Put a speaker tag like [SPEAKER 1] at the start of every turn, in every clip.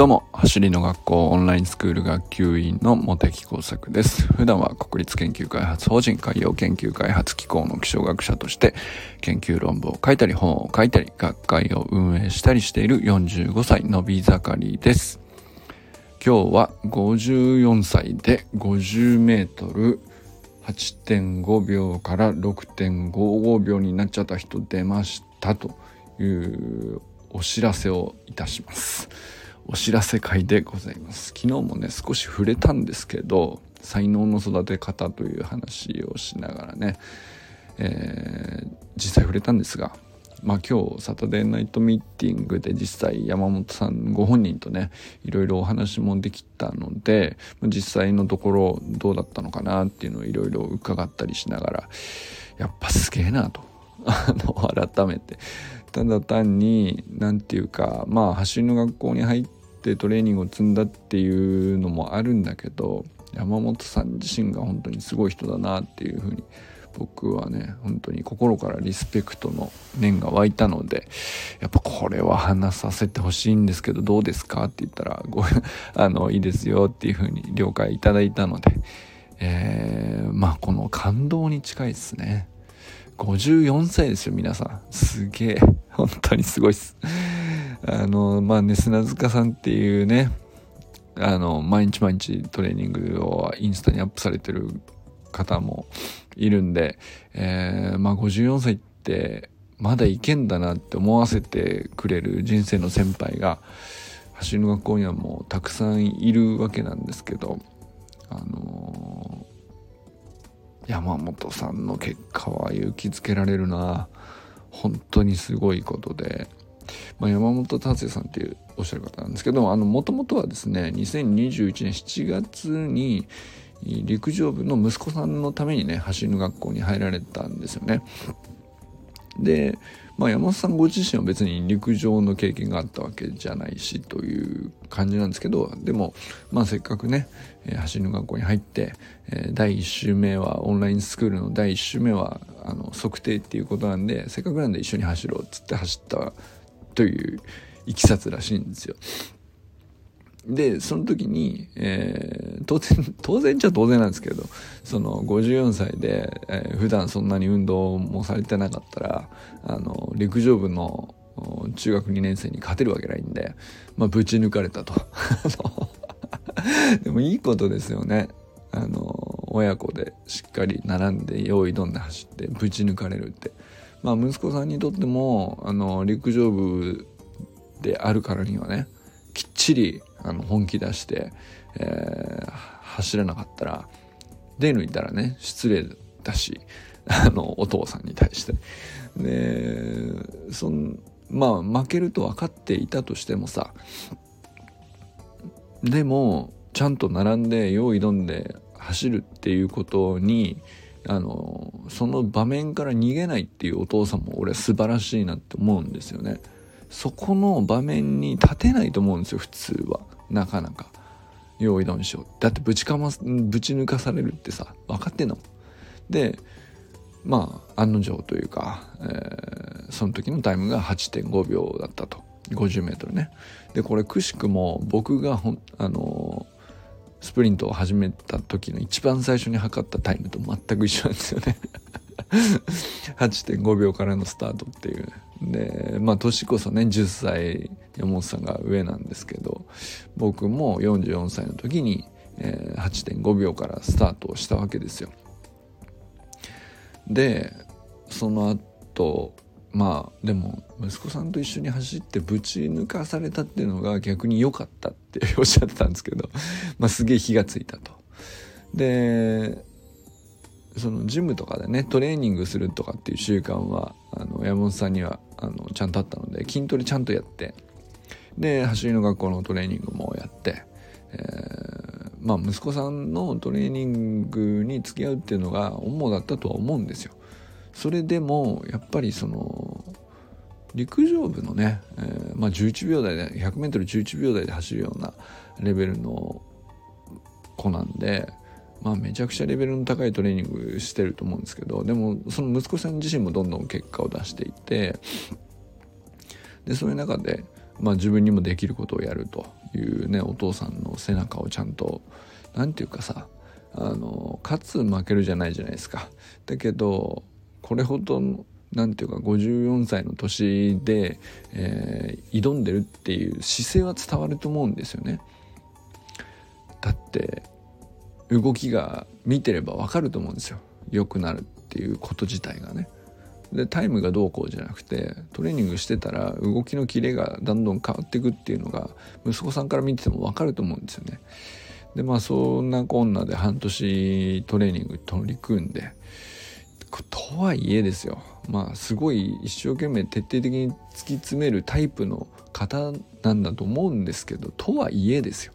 [SPEAKER 1] どうも、走りの学校オンラインスクール学級委員の茂木耕作です。普段は国立研究開発法人海洋研究開発機構の気象学者として研究論文を書いたり本を書いたり学会を運営したりしている45歳のび盛りです。今日は54歳で50メートル8.5秒から6.55秒になっちゃった人出ましたというお知らせをいたします。お知らせ会でございます。昨日もね少し触れたんですけど才能の育て方という話をしながらね、えー、実際触れたんですがまあ今日サタデーナイトミーティングで実際山本さんご本人とねいろいろお話もできたので実際のところどうだったのかなっていうのをいろいろ伺ったりしながらやっぱすげえなと 改めて。ただ単に何て言うかまあ走りの学校に入ってってトレーニングを積んだっていうのもあるんだけど山本さん自身が本当にすごい人だなっていうふうに僕はね本当に心からリスペクトの念が湧いたのでやっぱこれは話させてほしいんですけどどうですかって言ったらご あのいいですよっていうふうに了解いただいたので、えー、まあこの感動に近いですね。54歳ですよ皆さん。すげえ。本当にすごいっす。あの、まあね、砂塚さんっていうね、あの、毎日毎日トレーニングをインスタにアップされてる方もいるんで、えー、まあ54歳ってまだいけんだなって思わせてくれる人生の先輩が走りの学校にはもうたくさんいるわけなんですけど、あのー、山本さんの結果は勇気づけられるな。本当にすごいことで、まあ、山本達也さんっていうおっしゃる方なんですけどもともとはですね2021年7月に陸上部の息子さんのためにね走りの学校に入られたんですよね。で、まあ、山本さんご自身は別に陸上の経験があったわけじゃないしという感じなんですけどでも、まあ、せっかくね、えー、走りの学校に入って、え、第1週目はオンラインスクールの第1週目はあの測定っていうことなんでせっかくなんで一緒に走ろうっつって走ったといういきさつらしいんですよ。でその時に、えー、当然 当然っちゃ当然なんですけどその54歳で、えー、普段そんなに運動もされてなかったらあの陸上部の中学2年生に勝てるわけないんで、まあ、ぶち抜かれたと。でもいいことですよね。あの親子でしっかり並んで用意どんで走ってぶち抜かれるって。まあ、息子さんにとってもあの陸上部であるからにはねきっちりあの本気出して、えー、走らなかったら出抜いたらね失礼だしあのお父さんに対して。でそんまあ負けると分かっていたとしてもさでもちゃんと並んで用意どんで走るっていうことにあのその場面から逃げないっていうお父さんも俺素晴らしいなって思うんですよね。そこの場面に立てないと思うんですよ普通は。なかなか。用意どんしよう。だってぶちかまぶち抜かされるってさ分かってんのでまあ案の定というか、えー、その時のタイムが8.5秒だったと。50m ね。でこれくしくも僕がほんあのースプリントを始めた時の一番最初に測ったタイムと全く一緒なんですよね。8.5秒からのスタートっていう。でまあ年こそね10歳山本さんが上なんですけど僕も44歳の時に、えー、8.5秒からスタートをしたわけですよ。でその後まあでも息子さんと一緒に走ってぶち抜かされたっていうのが逆に良かったっておっしゃってたんですけど、まあ、すげえ火がついたと。でそのジムとかでねトレーニングするとかっていう習慣はあの山本さんにはあのちゃんとあったので筋トレちゃんとやってで走りの学校のトレーニングもやって、えー、まあ息子さんのトレーニングに付き合うっていうのが主だったとは思うんですよ。それでもやっぱりその陸上部のね、えー、まあ、11秒台で 100m11 秒台で走るようなレベルの子なんで、まあ、めちゃくちゃレベルの高いトレーニングしてると思うんですけどでもその息子さん自身もどんどん結果を出していてでそういう中で、まあ、自分にもできることをやるというねお父さんの背中をちゃんと何て言うかさあの勝つ負けるじゃないじゃないですか。だけどこれほど何て言うか54歳の年で、えー、挑んでるっていう姿勢は伝わると思うんですよね。だって動きが見てればわかると思うんですよ。良くなるっていうこと自体がね。でタイムがどうこうじゃなくてトレーニングしてたら動きのキレがどんどん変わっていくっていうのが息子さんから見てても分かると思うんですよね。でまあそんなこんなで半年トレーニング取り組んでとはいえですよ。まあすごい一生懸命徹底的に突き詰めるタイプの方なんだと思うんですけどとはいえですよ。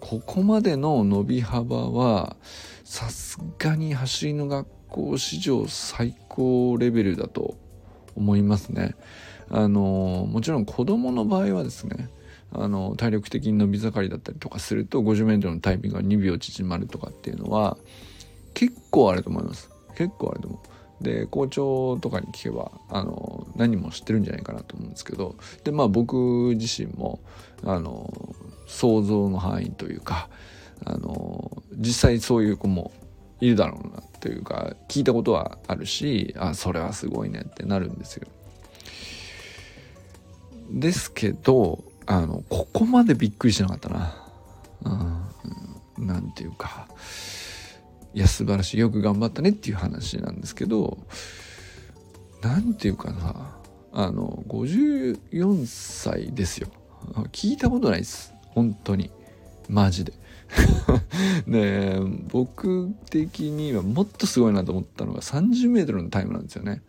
[SPEAKER 1] ここまでの伸び幅はさすがに走りの学校史上最高レベルだと思いますね。あのもちろん子供の場合はですねあの体力的に伸び盛りだったりとかすると 50m のタイミングが2秒縮まるとかっていうのは結構あると思います。結構あると思うで校長とかに聞けばあの何も知ってるんじゃないかなと思うんですけどでまあ僕自身もあの想像の範囲というかあの実際そういう子もいるだろうなというか聞いたことはあるしあそれはすごいねってなるんですよ。ですけどあのここまでびっくりしなかったな。うん、なんていうかいや素晴らしい。よく頑張ったねっていう話なんですけど何ていうかな。あの54歳ですよ。聞いたことないです。本当に。マジで。で僕的にはもっとすごいなと思ったのが 30m のタイムなんですよね。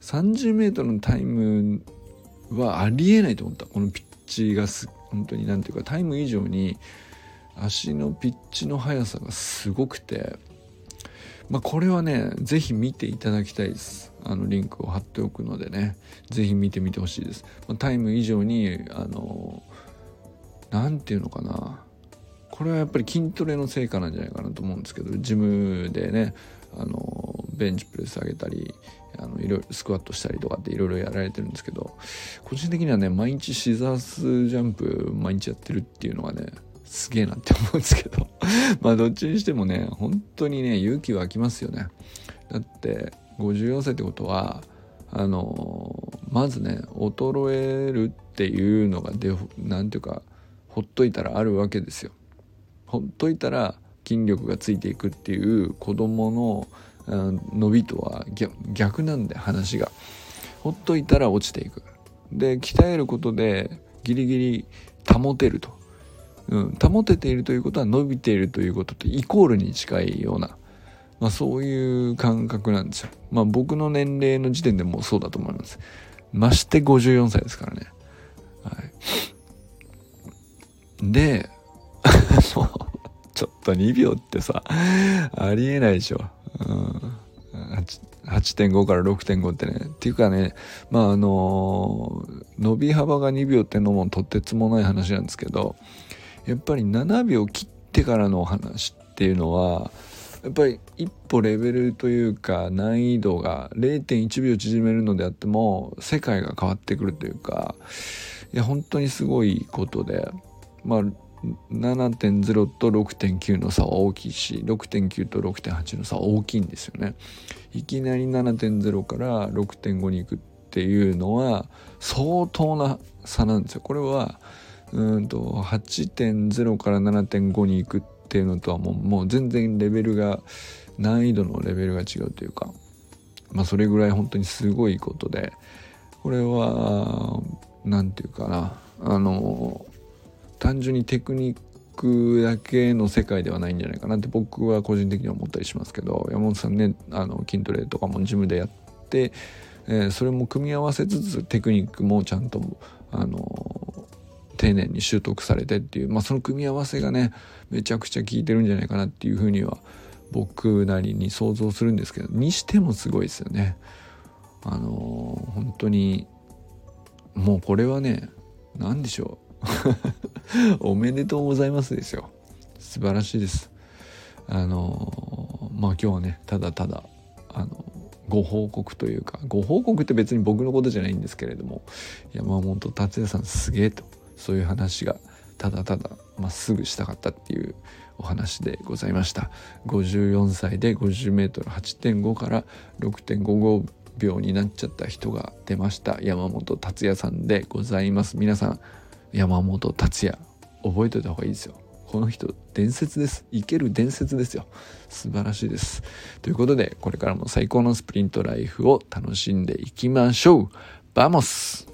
[SPEAKER 1] 30m のタイムはありえないと思った。このピッチがす本当に何ていうかタイム以上に足のピッチの速さがすごくてまあこれはね是非見ていただきたいです。あのリンクを貼っておくのでね。是非見てみてほしいです、まあ、タイム以上にあの何て言うのかな。これはやっぱり筋トレの成果なんじゃないかなと思うんですけどジムでねあのベンチプレス上げたりあのいろいろスクワットしたりとかっていろいろやられてるんですけど個人的にはね毎日シザースジャンプ毎日やってるっていうのがねすげえなって思うんですけど。まあどっちにしてもね本当にね勇気湧きますよね。だって54歳ってことはあのまずね衰えるっていうのがでなんていうかほっといたらあるわけですよ。ほっといたら筋力がついていくっていう子供の伸びとは逆なんで話が。ほっといたら落ちていく。で鍛えることでギリギリ保てると、うん、保てているということは伸びているということとイコールに近いような、まあ、そういう感覚なんですよ。まあ僕の年齢の時点でもそうだと思います。まして54歳ですからね。はい。で もうちょっと2秒ってさ、ありえないでしょ。うん、8.5から6.5ってね。っていうかね、まああの伸び幅が2秒ってのもとてつもない話なんですけど、やっぱり7秒切ってからのお話っていうのは、やっぱり一歩レベルというか難易度が0.1秒縮めるのであっても世界が変わってくるというかいや本当にすごいことでまあ7.0と6.9の差は大きいし6.9と6.8の差は大きいんですよね。いきなり7.0から6.5に行くっていうのは相当な差なんですよ。これはうんと8.0から7.5に行くっていうのとはもうもう全然レベルが難易度のレベルが違うというかまあそれぐらい本当にすごいことでこれは何て言うかなあの単純にテクニックだけの世界ではないんじゃないかなって僕は個人的には思ったりしますけど山本さんねあの筋トレとかもジムでやって、えー、それも組み合わせつつテクニックもちゃんとあの丁寧に習得されてっていう、まあ、その組み合わせがねめちゃくちゃ効いてるんじゃないかなっていうふうには僕なりに想像するんですけどにしてもすごいですよね。あの本当にもうこれはね何でしょう。おめでとうございますですよ。素晴らしいです。あのまあ今日はねただただあのご報告というかご報告って別に僕のことじゃないんですけれども山本達也さんすげえと。そういう話がただただまっすぐしたかったっていうお話でございました。54歳で 50m8.5 から6.55秒になっちゃった人が出ました。山本達也さんでございます。皆さん山本達也覚えておいた方がいいですよ。この人伝説です。生ける伝説ですよ。素晴らしいです。ということでこれからも最高のスプリントライフを楽しんでいきましょう。 vamos!